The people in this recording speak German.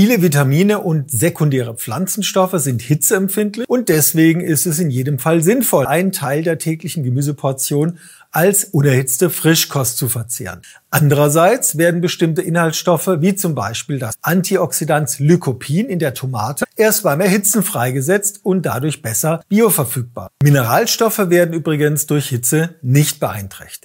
Viele Vitamine und sekundäre Pflanzenstoffe sind hitzeempfindlich und deswegen ist es in jedem Fall sinnvoll, einen Teil der täglichen Gemüseportion als unerhitzte Frischkost zu verzehren. Andererseits werden bestimmte Inhaltsstoffe, wie zum Beispiel das Antioxidant Lycopin in der Tomate, erst beim Erhitzen freigesetzt und dadurch besser bioverfügbar. Mineralstoffe werden übrigens durch Hitze nicht beeinträchtigt.